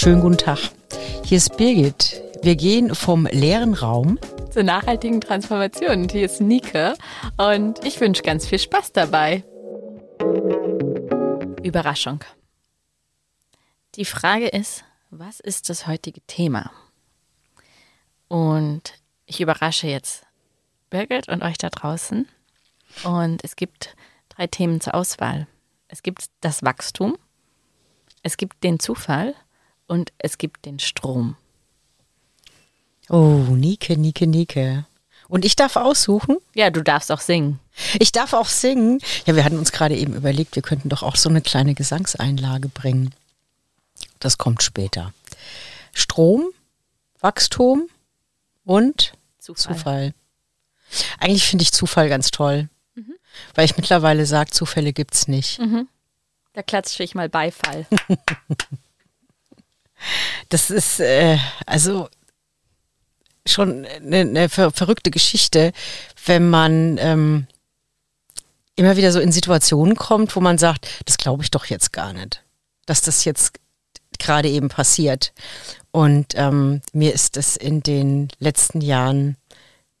Schönen guten Tag. Hier ist Birgit. Wir gehen vom leeren Raum zur nachhaltigen Transformation. Und hier ist Nike und ich wünsche ganz viel Spaß dabei. Überraschung. Die Frage ist, was ist das heutige Thema? Und ich überrasche jetzt Birgit und euch da draußen. Und es gibt drei Themen zur Auswahl. Es gibt das Wachstum, es gibt den Zufall und es gibt den Strom. Oh, Nike, Nike, Nike. Und ich darf aussuchen? Ja, du darfst auch singen. Ich darf auch singen. Ja, wir hatten uns gerade eben überlegt, wir könnten doch auch so eine kleine Gesangseinlage bringen. Das kommt später. Strom, Wachstum und Zufall. Zufall. Eigentlich finde ich Zufall ganz toll, mhm. weil ich mittlerweile sage, Zufälle gibt es nicht. Mhm. Da klatsche ich mal Beifall. das ist, äh, also schon eine, eine ver verrückte Geschichte, wenn man ähm, immer wieder so in Situationen kommt, wo man sagt, das glaube ich doch jetzt gar nicht, dass das jetzt gerade eben passiert. Und ähm, mir ist das in den letzten Jahren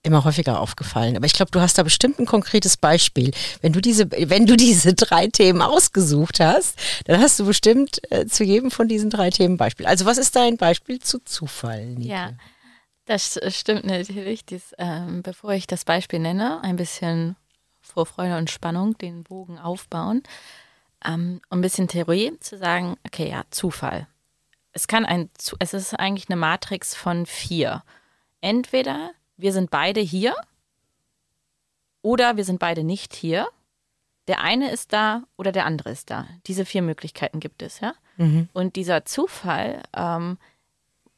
immer häufiger aufgefallen. Aber ich glaube, du hast da bestimmt ein konkretes Beispiel. Wenn du diese, wenn du diese drei Themen ausgesucht hast, dann hast du bestimmt äh, zu jedem von diesen drei Themen Beispiel. Also was ist dein Beispiel zu Zufall? Nike? Ja, das stimmt natürlich. Dies, ähm, bevor ich das Beispiel nenne, ein bisschen Vorfreude und Spannung, den Bogen aufbauen. Ähm, um ein bisschen Theorie zu sagen, okay, ja, Zufall. Es kann ein, es ist eigentlich eine Matrix von vier. Entweder wir sind beide hier oder wir sind beide nicht hier. Der eine ist da oder der andere ist da. Diese vier Möglichkeiten gibt es, ja. Mhm. Und dieser Zufall, ähm,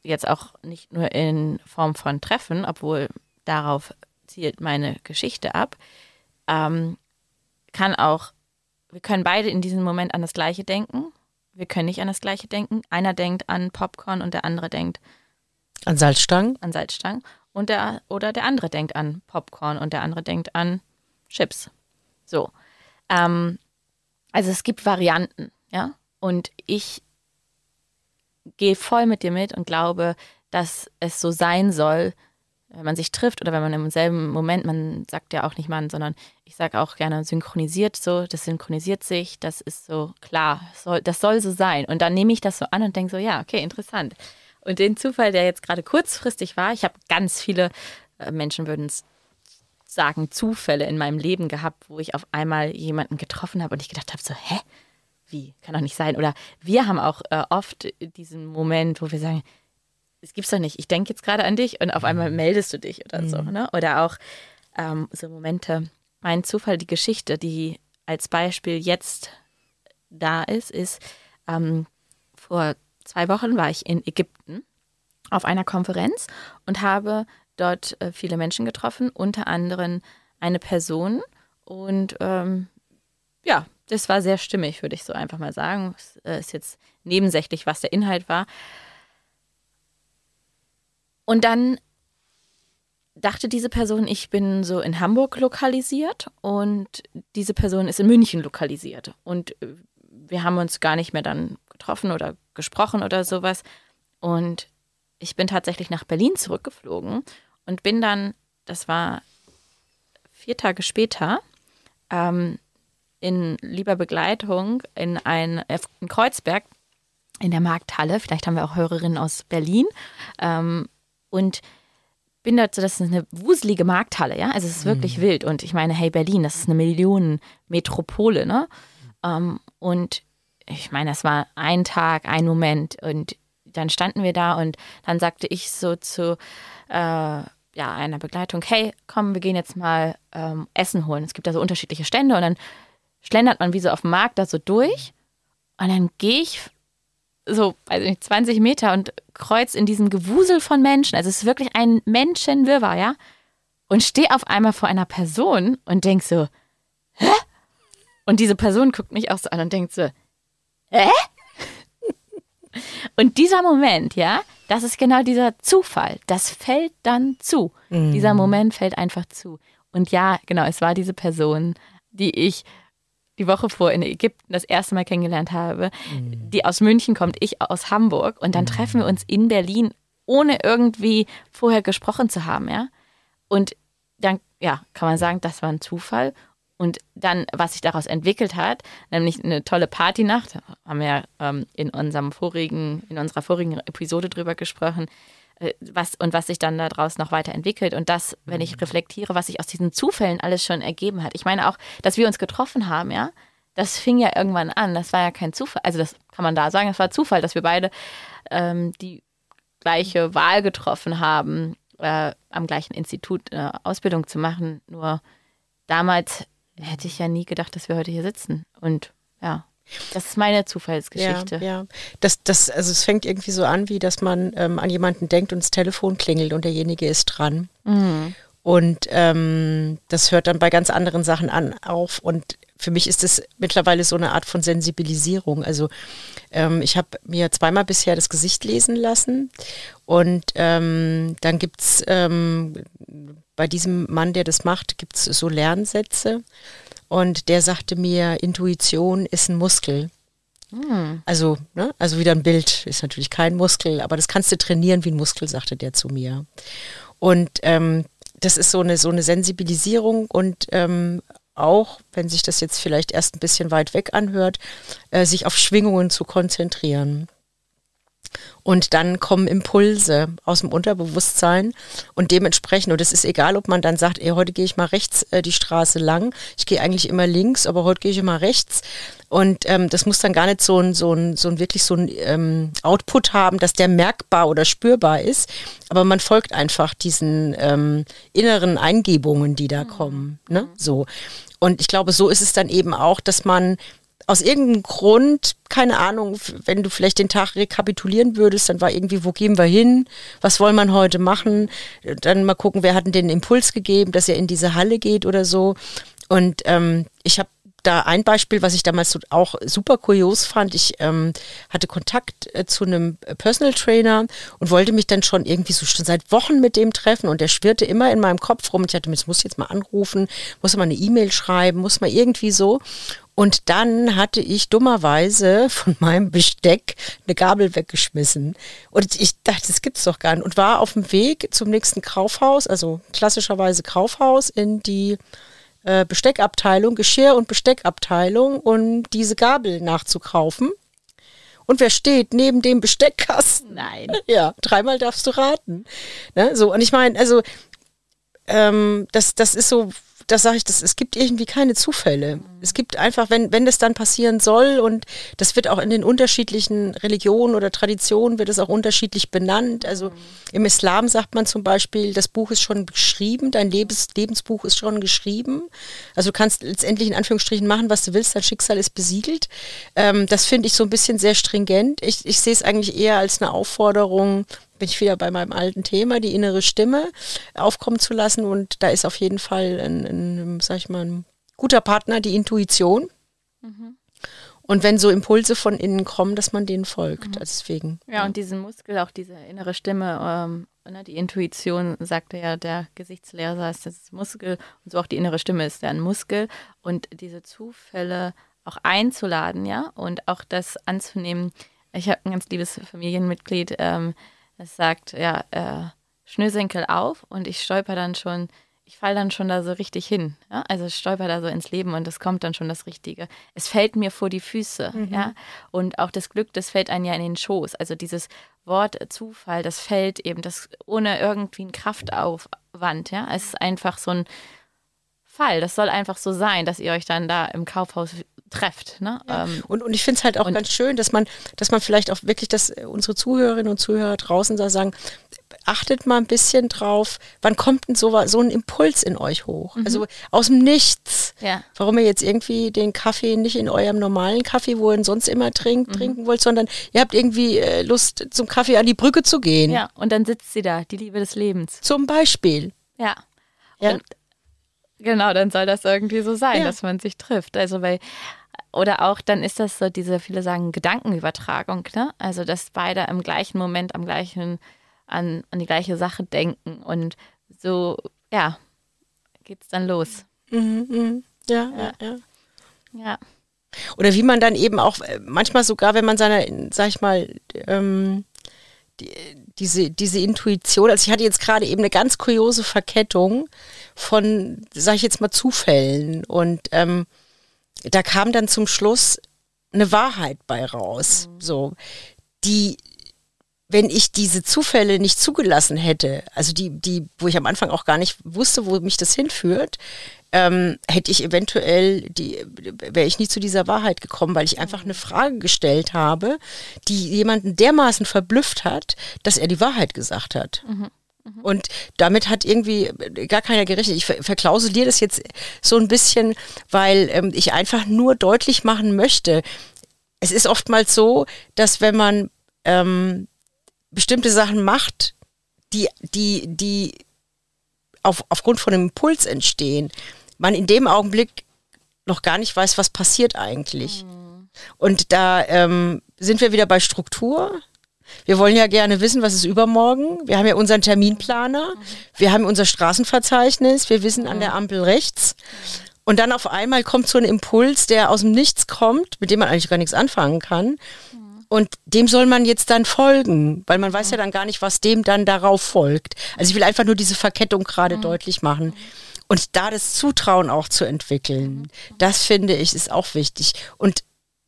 jetzt auch nicht nur in Form von Treffen, obwohl darauf zielt meine Geschichte ab, ähm, kann auch, wir können beide in diesem Moment an das Gleiche denken. Wir können nicht an das Gleiche denken. Einer denkt an Popcorn und der andere denkt an Salzstangen. An Salzstangen und der oder der andere denkt an Popcorn und der andere denkt an Chips. So. Ähm, also es gibt Varianten, ja. Und ich gehe voll mit dir mit und glaube, dass es so sein soll, wenn man sich trifft oder wenn man im selben Moment, man sagt ja auch nicht Mann, sondern ich sage auch gerne synchronisiert so, das synchronisiert sich, das ist so klar, soll, das soll so sein. Und dann nehme ich das so an und denke so, ja, okay, interessant. Und den Zufall, der jetzt gerade kurzfristig war, ich habe ganz viele äh, Menschen würden es sagen, Zufälle in meinem Leben gehabt, wo ich auf einmal jemanden getroffen habe und ich gedacht habe, so, hä? Wie? Kann doch nicht sein. Oder wir haben auch äh, oft diesen Moment, wo wir sagen, es gibt's doch nicht. Ich denke jetzt gerade an dich und auf einmal mhm. meldest du dich oder so. Mhm. Ne? Oder auch ähm, so Momente. Mein Zufall, die Geschichte, die als Beispiel jetzt da ist, ist ähm, vor zwei Wochen war ich in Ägypten auf einer Konferenz und habe dort äh, viele Menschen getroffen, unter anderem eine Person. Und ähm, ja, das war sehr stimmig, würde ich so einfach mal sagen. Es äh, ist jetzt nebensächlich, was der Inhalt war. Und dann dachte diese Person, ich bin so in Hamburg lokalisiert und diese Person ist in München lokalisiert. Und äh, wir haben uns gar nicht mehr dann getroffen oder gesprochen oder sowas. Und ich bin tatsächlich nach Berlin zurückgeflogen und bin dann, das war vier Tage später, ähm, in lieber Begleitung in ein in Kreuzberg in der Markthalle. Vielleicht haben wir auch Hörerinnen aus Berlin. Ähm, und bin so, das ist eine wuselige Markthalle, ja. Also es ist wirklich mhm. wild. Und ich meine, hey, Berlin, das ist eine Millionenmetropole, ne? Ähm, und ich meine, das war ein Tag, ein Moment und dann standen wir da und dann sagte ich so zu äh, ja, einer Begleitung, hey, komm, wir gehen jetzt mal ähm, Essen holen. Es gibt da so unterschiedliche Stände und dann schlendert man wie so auf dem Markt da so durch und dann gehe ich so, weiß nicht, 20 Meter und kreuz in diesem Gewusel von Menschen. Also es ist wirklich ein Menschenwirrwarr, ja? Und stehe auf einmal vor einer Person und denk so, hä? Und diese Person guckt mich auch so an und denkt so, hä? Und dieser Moment, ja, das ist genau dieser Zufall. Das fällt dann zu. Mhm. Dieser Moment fällt einfach zu. Und ja, genau, es war diese Person, die ich, die Woche vor in Ägypten das erste Mal kennengelernt habe, mhm. die aus München kommt, ich aus Hamburg und dann mhm. treffen wir uns in Berlin, ohne irgendwie vorher gesprochen zu haben, ja. Und dann, ja, kann man sagen, das war ein Zufall. Und dann, was sich daraus entwickelt hat, nämlich eine tolle Partynacht, haben wir ja ähm, in unserem vorigen, in unserer vorigen Episode drüber gesprochen, äh, was und was sich dann daraus noch weiterentwickelt. Und das, wenn ich mhm. reflektiere, was sich aus diesen Zufällen alles schon ergeben hat. Ich meine auch, dass wir uns getroffen haben, ja, das fing ja irgendwann an. Das war ja kein Zufall. Also das kann man da sagen, es war Zufall, dass wir beide ähm, die gleiche Wahl getroffen haben, äh, am gleichen Institut eine Ausbildung zu machen. Nur damals hätte ich ja nie gedacht, dass wir heute hier sitzen. Und ja, das ist meine Zufallsgeschichte. Ja, ja. Das, das, also es fängt irgendwie so an, wie dass man ähm, an jemanden denkt und das Telefon klingelt und derjenige ist dran. Mhm. Und ähm, das hört dann bei ganz anderen Sachen an auf. Und für mich ist es mittlerweile so eine Art von Sensibilisierung. Also ähm, ich habe mir zweimal bisher das Gesicht lesen lassen und ähm, dann gibt es ähm, bei diesem Mann, der das macht, gibt es so Lernsätze und der sagte mir, Intuition ist ein Muskel. Hm. Also, ne, also wieder ein Bild, ist natürlich kein Muskel, aber das kannst du trainieren wie ein Muskel, sagte der zu mir. Und ähm, das ist so eine, so eine Sensibilisierung und ähm, auch, wenn sich das jetzt vielleicht erst ein bisschen weit weg anhört, äh, sich auf Schwingungen zu konzentrieren. Und dann kommen Impulse aus dem Unterbewusstsein und dementsprechend, und es ist egal, ob man dann sagt, ey, heute gehe ich mal rechts äh, die Straße lang, ich gehe eigentlich immer links, aber heute gehe ich immer rechts. Und ähm, das muss dann gar nicht so ein, so ein, so ein wirklich so ein ähm, Output haben, dass der merkbar oder spürbar ist, aber man folgt einfach diesen ähm, inneren Eingebungen, die da mhm. kommen. Ne? So. Und ich glaube, so ist es dann eben auch, dass man aus irgendeinem Grund, keine Ahnung, wenn du vielleicht den Tag rekapitulieren würdest, dann war irgendwie, wo gehen wir hin? Was wollen wir heute machen? Dann mal gucken, wer hat denn den Impuls gegeben, dass er in diese Halle geht oder so. Und ähm, ich habe da ein Beispiel, was ich damals so auch super kurios fand. Ich ähm, hatte Kontakt äh, zu einem Personal Trainer und wollte mich dann schon irgendwie so schon seit Wochen mit dem treffen und der schwirrte immer in meinem Kopf rum. Ich hatte, jetzt muss ich jetzt mal anrufen, muss mal eine E-Mail schreiben, muss mal irgendwie so. Und dann hatte ich dummerweise von meinem Besteck eine Gabel weggeschmissen. Und ich dachte, das gibt's doch gar nicht. Und war auf dem Weg zum nächsten Kaufhaus, also klassischerweise Kaufhaus, in die äh, Besteckabteilung, Geschirr- und Besteckabteilung, um diese Gabel nachzukaufen. Und wer steht neben dem Besteckkasten? Nein. Ja, dreimal darfst du raten. Ne? So, und ich meine, also ähm, das, das ist so das sage ich, das, es gibt irgendwie keine Zufälle. Es gibt einfach, wenn, wenn das dann passieren soll und das wird auch in den unterschiedlichen Religionen oder Traditionen wird es auch unterschiedlich benannt. Also im Islam sagt man zum Beispiel, das Buch ist schon geschrieben, dein Lebens, Lebensbuch ist schon geschrieben. Also du kannst letztendlich in Anführungsstrichen machen, was du willst, dein Schicksal ist besiegelt. Ähm, das finde ich so ein bisschen sehr stringent. Ich, ich sehe es eigentlich eher als eine Aufforderung, bin ich wieder bei meinem alten Thema, die innere Stimme aufkommen zu lassen. Und da ist auf jeden Fall ein, ein sag ich mal, ein guter Partner, die Intuition. Mhm. Und wenn so Impulse von innen kommen, dass man denen folgt. Mhm. Deswegen. Ja, ja, und diesen Muskel, auch diese innere Stimme, ähm, ne, die Intuition, sagte ja der Gesichtslehrer, ist das Muskel und so auch die innere Stimme ist ja ein Muskel. Und diese Zufälle auch einzuladen, ja, und auch das anzunehmen. Ich habe ein ganz liebes Familienmitglied, ähm, es sagt, ja, äh, Schnürsenkel auf und ich stolper dann schon, ich falle dann schon da so richtig hin. Ja? Also ich stolper da so ins Leben und es kommt dann schon das Richtige. Es fällt mir vor die Füße, mhm. ja. Und auch das Glück, das fällt einem ja in den Schoß. Also dieses Wort Zufall, das fällt eben, das ohne irgendwie einen Kraftaufwand, ja. Es ist einfach so ein Fall. Das soll einfach so sein, dass ihr euch dann da im Kaufhaus trefft. Ne? Ja. Ähm, und, und ich finde es halt auch ganz schön, dass man, dass man vielleicht auch wirklich, dass unsere Zuhörerinnen und Zuhörer draußen da sagen, achtet mal ein bisschen drauf, wann kommt denn so, so ein Impuls in euch hoch? Mhm. Also aus dem Nichts. Ja. Warum ihr jetzt irgendwie den Kaffee nicht in eurem normalen Kaffee, wo ihr ihn sonst immer trinkt, mhm. trinken wollt, sondern ihr habt irgendwie äh, Lust, zum Kaffee an die Brücke zu gehen. Ja, und dann sitzt sie da, die Liebe des Lebens. Zum Beispiel. Ja. ja. Und genau, dann soll das irgendwie so sein, ja. dass man sich trifft. Also weil oder auch dann ist das so diese, viele sagen Gedankenübertragung, ne? Also dass beide im gleichen Moment am gleichen, an, an die gleiche Sache denken. Und so, ja, geht's dann los. Mhm, mh. ja, ja, ja, Ja. Oder wie man dann eben auch äh, manchmal sogar, wenn man seine, sag ich mal, ähm, die, diese, diese Intuition, also ich hatte jetzt gerade eben eine ganz kuriose Verkettung von, sag ich jetzt mal, Zufällen und ähm, da kam dann zum Schluss eine Wahrheit bei raus, mhm. so, die, wenn ich diese Zufälle nicht zugelassen hätte, also die, die, wo ich am Anfang auch gar nicht wusste, wo mich das hinführt, ähm, hätte ich eventuell, die, wäre ich nie zu dieser Wahrheit gekommen, weil ich einfach eine Frage gestellt habe, die jemanden dermaßen verblüfft hat, dass er die Wahrheit gesagt hat. Mhm. Mhm. Und damit hat irgendwie gar keiner gerechnet. Ich verklausuliere das jetzt so ein bisschen, weil ähm, ich einfach nur deutlich machen möchte. Es ist oftmals so, dass wenn man ähm, bestimmte Sachen macht, die, die, die auf, aufgrund von einem Impuls entstehen, man in dem Augenblick noch gar nicht weiß, was passiert eigentlich. Mhm. Und da ähm, sind wir wieder bei Struktur. Wir wollen ja gerne wissen, was ist übermorgen. Wir haben ja unseren Terminplaner, wir haben unser Straßenverzeichnis, wir wissen an der Ampel rechts. Und dann auf einmal kommt so ein Impuls, der aus dem Nichts kommt, mit dem man eigentlich gar nichts anfangen kann. Und dem soll man jetzt dann folgen, weil man weiß ja dann gar nicht, was dem dann darauf folgt. Also ich will einfach nur diese Verkettung gerade mhm. deutlich machen. Und da das Zutrauen auch zu entwickeln, das finde ich ist auch wichtig. Und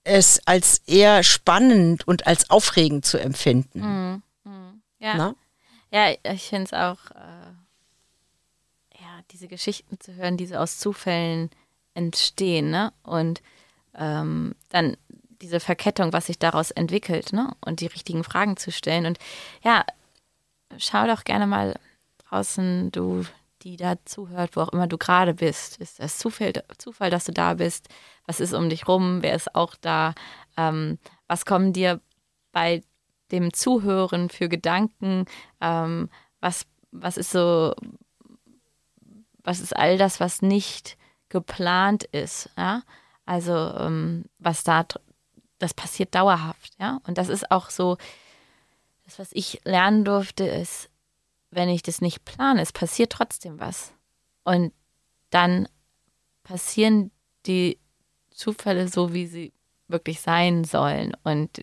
es als eher spannend und als aufregend zu empfinden. Mhm. Mhm. Ja. Na? ja, ich finde es auch, äh, ja, diese Geschichten zu hören, die so aus Zufällen entstehen, ne? Und ähm, dann diese Verkettung, was sich daraus entwickelt, ne? Und die richtigen Fragen zu stellen. Und ja, schau doch gerne mal draußen, du die da zuhört, wo auch immer du gerade bist. Ist das Zufall, Zufall, dass du da bist? Was ist um dich rum? Wer ist auch da? Ähm, was kommen dir bei dem Zuhören für Gedanken? Ähm, was, was ist so, was ist all das, was nicht geplant ist? Ja? Also, ähm, was da, das passiert dauerhaft, ja. Und das ist auch so, das, was ich lernen durfte, ist, wenn ich das nicht plane, es passiert trotzdem was. Und dann passieren die Zufälle so, wie sie wirklich sein sollen. Und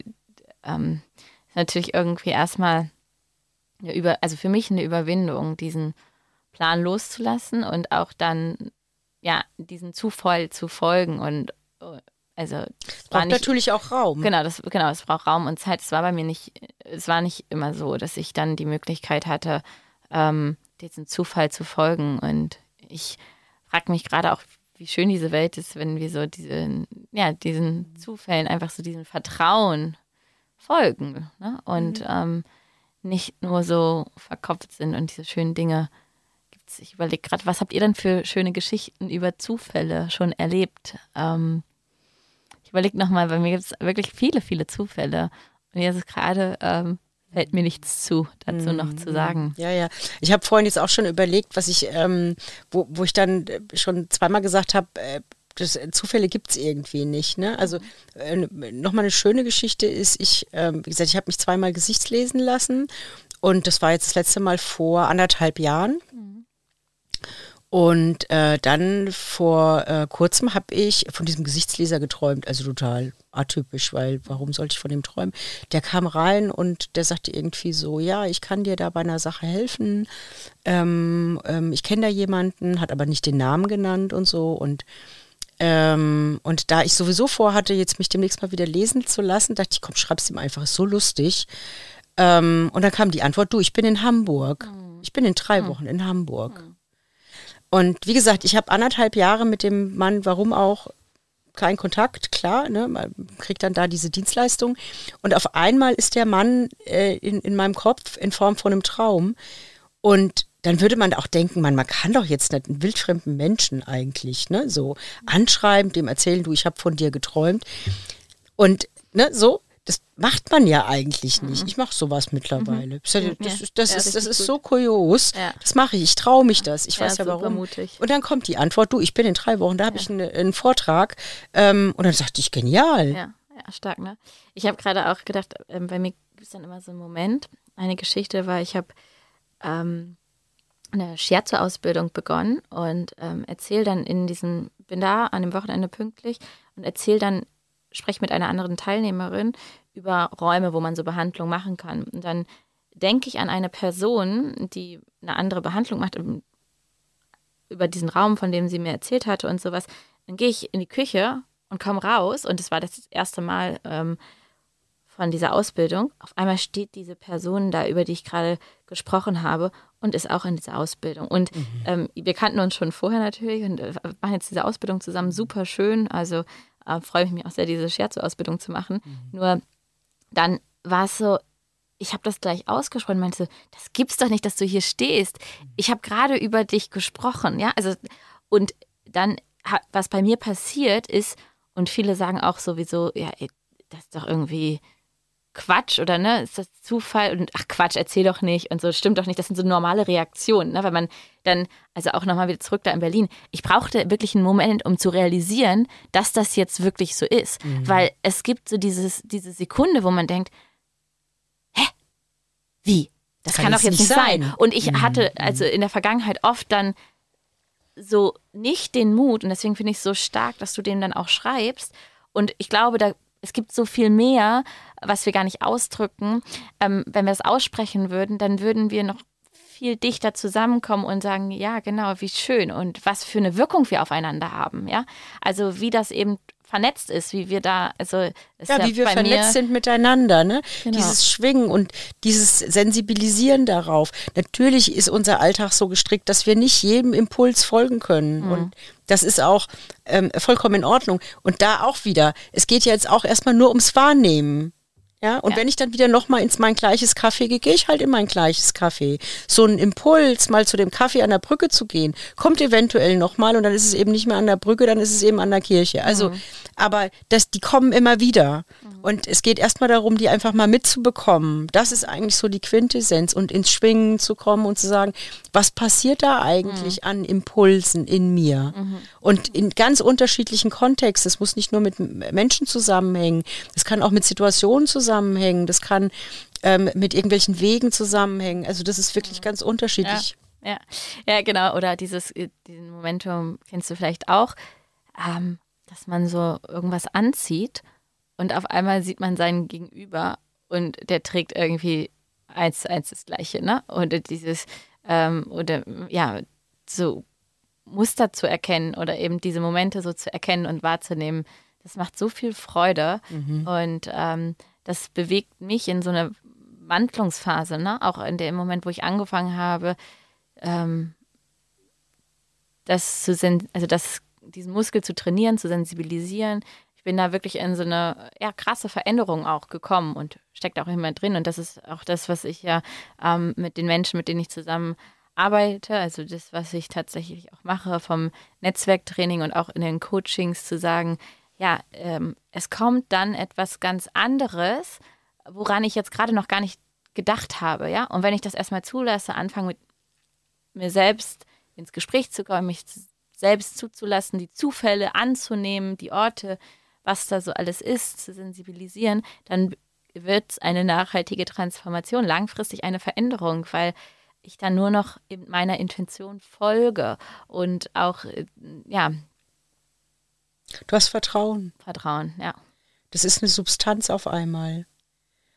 ähm, natürlich irgendwie erstmal eine Über also für mich eine Überwindung, diesen Plan loszulassen und auch dann ja diesen Zufall zu folgen und also es braucht nicht, natürlich auch Raum. Genau, das, genau, es braucht Raum und Zeit. Es war bei mir nicht, es war nicht immer so, dass ich dann die Möglichkeit hatte, ähm, diesem Zufall zu folgen. Und ich frage mich gerade auch, wie schön diese Welt ist, wenn wir so diesen, ja, diesen Zufällen einfach so diesen Vertrauen folgen ne? und mhm. ähm, nicht nur so verkopft sind und diese schönen Dinge gibt's. Ich überlege gerade, was habt ihr denn für schöne Geschichten über Zufälle schon erlebt? Ähm, ich überlege nochmal, bei mir gibt es wirklich viele, viele Zufälle. Und jetzt ist gerade, ähm, fällt mir nichts zu, dazu noch zu mhm. sagen. Ja, ja. Ich habe vorhin jetzt auch schon überlegt, was ich, ähm, wo, wo ich dann schon zweimal gesagt habe, äh, das, äh, Zufälle gibt es irgendwie nicht. Ne? Also äh, nochmal eine schöne Geschichte ist, ich, äh, wie gesagt, ich habe mich zweimal Gesichtslesen lassen und das war jetzt das letzte Mal vor anderthalb Jahren. Mhm. Und äh, dann vor äh, kurzem habe ich von diesem Gesichtsleser geträumt, also total atypisch, weil warum sollte ich von dem träumen? Der kam rein und der sagte irgendwie so, ja, ich kann dir da bei einer Sache helfen. Ähm, ähm, ich kenne da jemanden, hat aber nicht den Namen genannt und so. Und, ähm, und da ich sowieso vorhatte, jetzt mich demnächst mal wieder lesen zu lassen, dachte ich, komm, schreib's ihm einfach, ist so lustig. Ähm, und dann kam die Antwort, du, ich bin in Hamburg. Hm. Ich bin in drei hm. Wochen in Hamburg. Und wie gesagt, ich habe anderthalb Jahre mit dem Mann, warum auch, kein Kontakt, klar, ne, man kriegt dann da diese Dienstleistung. Und auf einmal ist der Mann äh, in, in meinem Kopf in Form von einem Traum. Und dann würde man auch denken, man, man kann doch jetzt nicht einen wildfremden Menschen eigentlich, ne, so anschreiben, dem erzählen, du, ich habe von dir geträumt. Und ne, so, das macht man ja eigentlich nicht. Mhm. Ich mache sowas mittlerweile. Mhm. Das, das, das, das ja, ist, das ist so kurios. Ja. Das mache ich. Ich traue mich das. Ich ja, weiß ja warum. Mutig. Und dann kommt die Antwort, du, ich bin in drei Wochen, da habe ich einen, einen Vortrag. Ähm, und dann sagte ich, genial. Ja, ja stark, ne? Ich habe gerade auch gedacht, ähm, bei mir gibt es dann immer so einen Moment, eine Geschichte war, ich habe ähm, eine Scherzo-Ausbildung begonnen und ähm, erzähle dann in diesem bin da an dem Wochenende pünktlich und erzähle dann, spreche mit einer anderen Teilnehmerin über Räume, wo man so Behandlung machen kann. Und dann denke ich an eine Person, die eine andere Behandlung macht, über diesen Raum, von dem sie mir erzählt hatte und sowas. Dann gehe ich in die Küche und komme raus und es war das erste Mal ähm, von dieser Ausbildung. Auf einmal steht diese Person da, über die ich gerade gesprochen habe und ist auch in dieser Ausbildung. Und mhm. ähm, wir kannten uns schon vorher natürlich und äh, machen jetzt diese Ausbildung zusammen super schön. Also äh, freue ich mich auch sehr, diese Scherzo-Ausbildung zu machen. Mhm. Nur dann war es so, ich habe das gleich ausgesprochen, meinte, das gibt's doch nicht, dass du hier stehst. Ich habe gerade über dich gesprochen, ja, also und dann was bei mir passiert ist und viele sagen auch sowieso, ja, das ist doch irgendwie Quatsch oder ne, ist das Zufall und ach Quatsch, erzähl doch nicht und so, stimmt doch nicht, das sind so normale Reaktionen, ne, weil man dann, also auch nochmal wieder zurück da in Berlin, ich brauchte wirklich einen Moment, um zu realisieren, dass das jetzt wirklich so ist, mhm. weil es gibt so dieses, diese Sekunde, wo man denkt, wie? Das kann, kann doch jetzt nicht sein. sein. Und ich mhm. hatte also in der Vergangenheit oft dann so nicht den Mut, und deswegen finde ich es so stark, dass du dem dann auch schreibst. Und ich glaube, da, es gibt so viel mehr, was wir gar nicht ausdrücken. Ähm, wenn wir es aussprechen würden, dann würden wir noch viel dichter zusammenkommen und sagen, ja, genau, wie schön und was für eine Wirkung wir aufeinander haben, ja. Also wie das eben vernetzt ist, wie wir da, also ja, ja, wie wir vernetzt sind miteinander, ne? Genau. Dieses Schwingen und dieses Sensibilisieren darauf. Natürlich ist unser Alltag so gestrickt, dass wir nicht jedem Impuls folgen können. Mhm. Und das ist auch ähm, vollkommen in Ordnung. Und da auch wieder, es geht jetzt auch erstmal nur ums Wahrnehmen. Ja, und ja. wenn ich dann wieder nochmal ins mein gleiches Café gehe, gehe ich halt in mein gleiches Café. So ein Impuls, mal zu dem Kaffee an der Brücke zu gehen, kommt eventuell nochmal und dann ist es eben nicht mehr an der Brücke, dann ist es eben an der Kirche. Also, mhm. aber das, die kommen immer wieder. Mhm. Und es geht erstmal darum, die einfach mal mitzubekommen. Das ist eigentlich so die Quintessenz und ins Schwingen zu kommen und zu sagen, was passiert da eigentlich mhm. an Impulsen in mir? Mhm. Und in ganz unterschiedlichen Kontexten. Es muss nicht nur mit Menschen zusammenhängen, es kann auch mit Situationen zusammenhängen zusammenhängen, das kann ähm, mit irgendwelchen Wegen zusammenhängen. Also das ist wirklich ganz unterschiedlich. Ja, ja, ja genau. Oder dieses äh, diesen Momentum kennst du vielleicht auch, ähm, dass man so irgendwas anzieht und auf einmal sieht man seinen Gegenüber und der trägt irgendwie eins zu eins das Gleiche, ne? Oder dieses, ähm, oder ja, so Muster zu erkennen oder eben diese Momente so zu erkennen und wahrzunehmen, das macht so viel Freude. Mhm. Und ähm, das bewegt mich in so eine Wandlungsphase, ne? auch in dem Moment, wo ich angefangen habe, ähm, das zu also das, diesen Muskel zu trainieren, zu sensibilisieren. Ich bin da wirklich in so eine ja, krasse Veränderung auch gekommen und steckt auch immer drin. Und das ist auch das, was ich ja ähm, mit den Menschen, mit denen ich zusammen arbeite, also das, was ich tatsächlich auch mache, vom Netzwerktraining und auch in den Coachings zu sagen, ja, ähm, es kommt dann etwas ganz anderes, woran ich jetzt gerade noch gar nicht gedacht habe, ja. Und wenn ich das erstmal zulasse, anfange mit mir selbst ins Gespräch zu kommen, mich selbst zuzulassen, die Zufälle anzunehmen, die Orte, was da so alles ist, zu sensibilisieren, dann wird es eine nachhaltige Transformation, langfristig eine Veränderung, weil ich dann nur noch meiner Intention folge und auch äh, ja Du hast Vertrauen. Vertrauen, ja. Das ist eine Substanz auf einmal,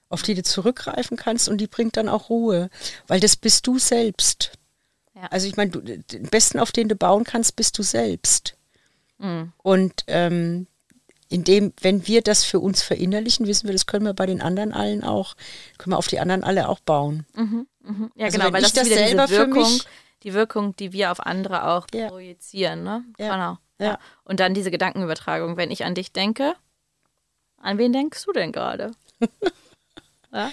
auf die du zurückgreifen kannst und die bringt dann auch Ruhe, weil das bist du selbst. Ja. Also ich meine, den besten, auf den du bauen kannst, bist du selbst. Mhm. Und ähm, indem, wenn wir das für uns verinnerlichen, wissen wir, das können wir bei den anderen allen auch, können wir auf die anderen alle auch bauen. Mhm, mh. Ja, also genau, weil das, das selber für mich, die Wirkung, die wir auf andere auch ja. projizieren, ne? Ja. Genau. Ja. Und dann diese Gedankenübertragung. Wenn ich an dich denke, an wen denkst du denn gerade? ja?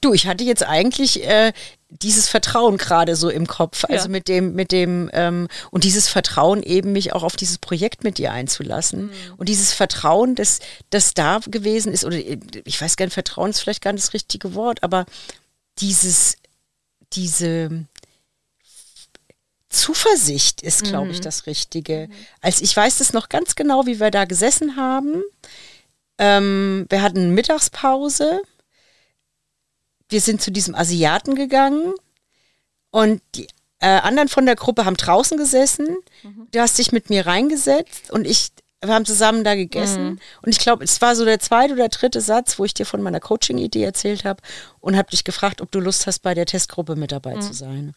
Du, ich hatte jetzt eigentlich äh, dieses Vertrauen gerade so im Kopf, also ja. mit dem, mit dem ähm, und dieses Vertrauen eben mich auch auf dieses Projekt mit dir einzulassen mhm. und dieses Vertrauen, das, das da gewesen ist oder ich weiß gar nicht, Vertrauen ist vielleicht gar nicht das richtige Wort, aber dieses, diese Zuversicht ist, glaube mhm. ich, das Richtige. Mhm. Als ich weiß es noch ganz genau, wie wir da gesessen haben. Ähm, wir hatten Mittagspause. Wir sind zu diesem Asiaten gegangen und die äh, anderen von der Gruppe haben draußen gesessen. Du hast dich mit mir reingesetzt und ich, wir haben zusammen da gegessen. Und ich glaube, es war so der zweite oder dritte Satz, wo ich dir von meiner Coaching-Idee erzählt habe und habe dich gefragt, ob du Lust hast, bei der Testgruppe mit dabei zu sein.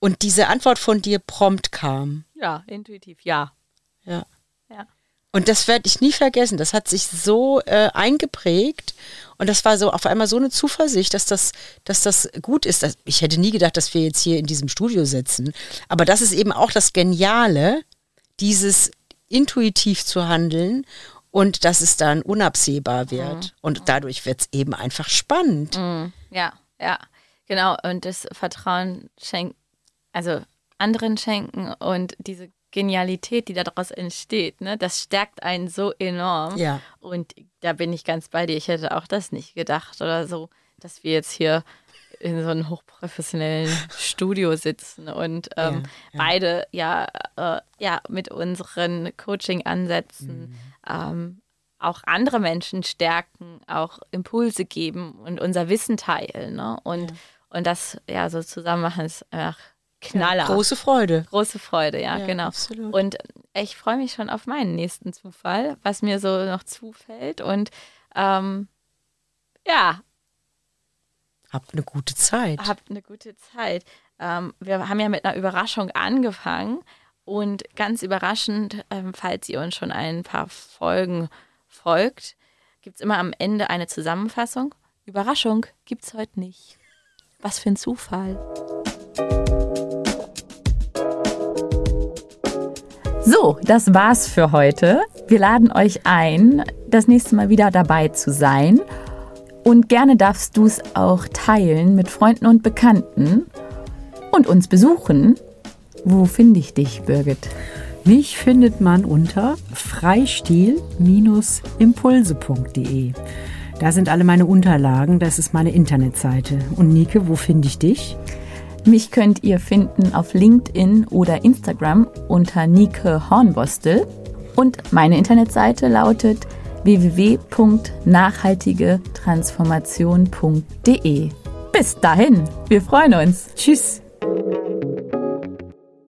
Und diese Antwort von dir prompt kam. Ja, intuitiv, ja. Ja. Ja. Und das werde ich nie vergessen. Das hat sich so äh, eingeprägt. Und das war so auf einmal so eine Zuversicht, dass das, dass das gut ist. Ich hätte nie gedacht, dass wir jetzt hier in diesem Studio sitzen. Aber das ist eben auch das Geniale, dieses intuitiv zu handeln und dass es dann unabsehbar wird. Und dadurch wird es eben einfach spannend. Ja, ja, genau. Und das Vertrauen schenken, also anderen schenken und diese Genialität, die daraus entsteht, ne, das stärkt einen so enorm. Ja. Und da bin ich ganz bei dir. Ich hätte auch das nicht gedacht oder so, dass wir jetzt hier in so einem hochprofessionellen Studio sitzen und ähm, Ja, ja. beide ja, äh, ja mit unseren Coaching-Ansätzen Mhm. ähm, auch andere Menschen stärken, auch Impulse geben und unser Wissen teilen. Ne? Und, und das ja so zusammen machen ist einfach Knaller. Große Freude. Große Freude, ja, Ja, genau. absolut. Und ich freue mich schon auf meinen nächsten Zufall, was mir so noch zufällt. Und ähm, ja, Habt eine gute Zeit. habt eine gute Zeit. Ähm, wir haben ja mit einer Überraschung angefangen und ganz überraschend, ähm, falls ihr uns schon ein paar Folgen folgt, gibt es immer am Ende eine Zusammenfassung. Überraschung gibt es heute nicht. Was für ein Zufall. So, das war's für heute. Wir laden euch ein, das nächste Mal wieder dabei zu sein. Und gerne darfst du es auch teilen mit Freunden und Bekannten und uns besuchen. Wo finde ich dich, Birgit? Mich findet man unter freistil-impulse.de. Da sind alle meine Unterlagen, das ist meine Internetseite. Und Nike, wo finde ich dich? Mich könnt ihr finden auf LinkedIn oder Instagram unter Nike Hornbostel. Und meine Internetseite lautet www.nachhaltigetransformation.de. Bis dahin, wir freuen uns. Tschüss.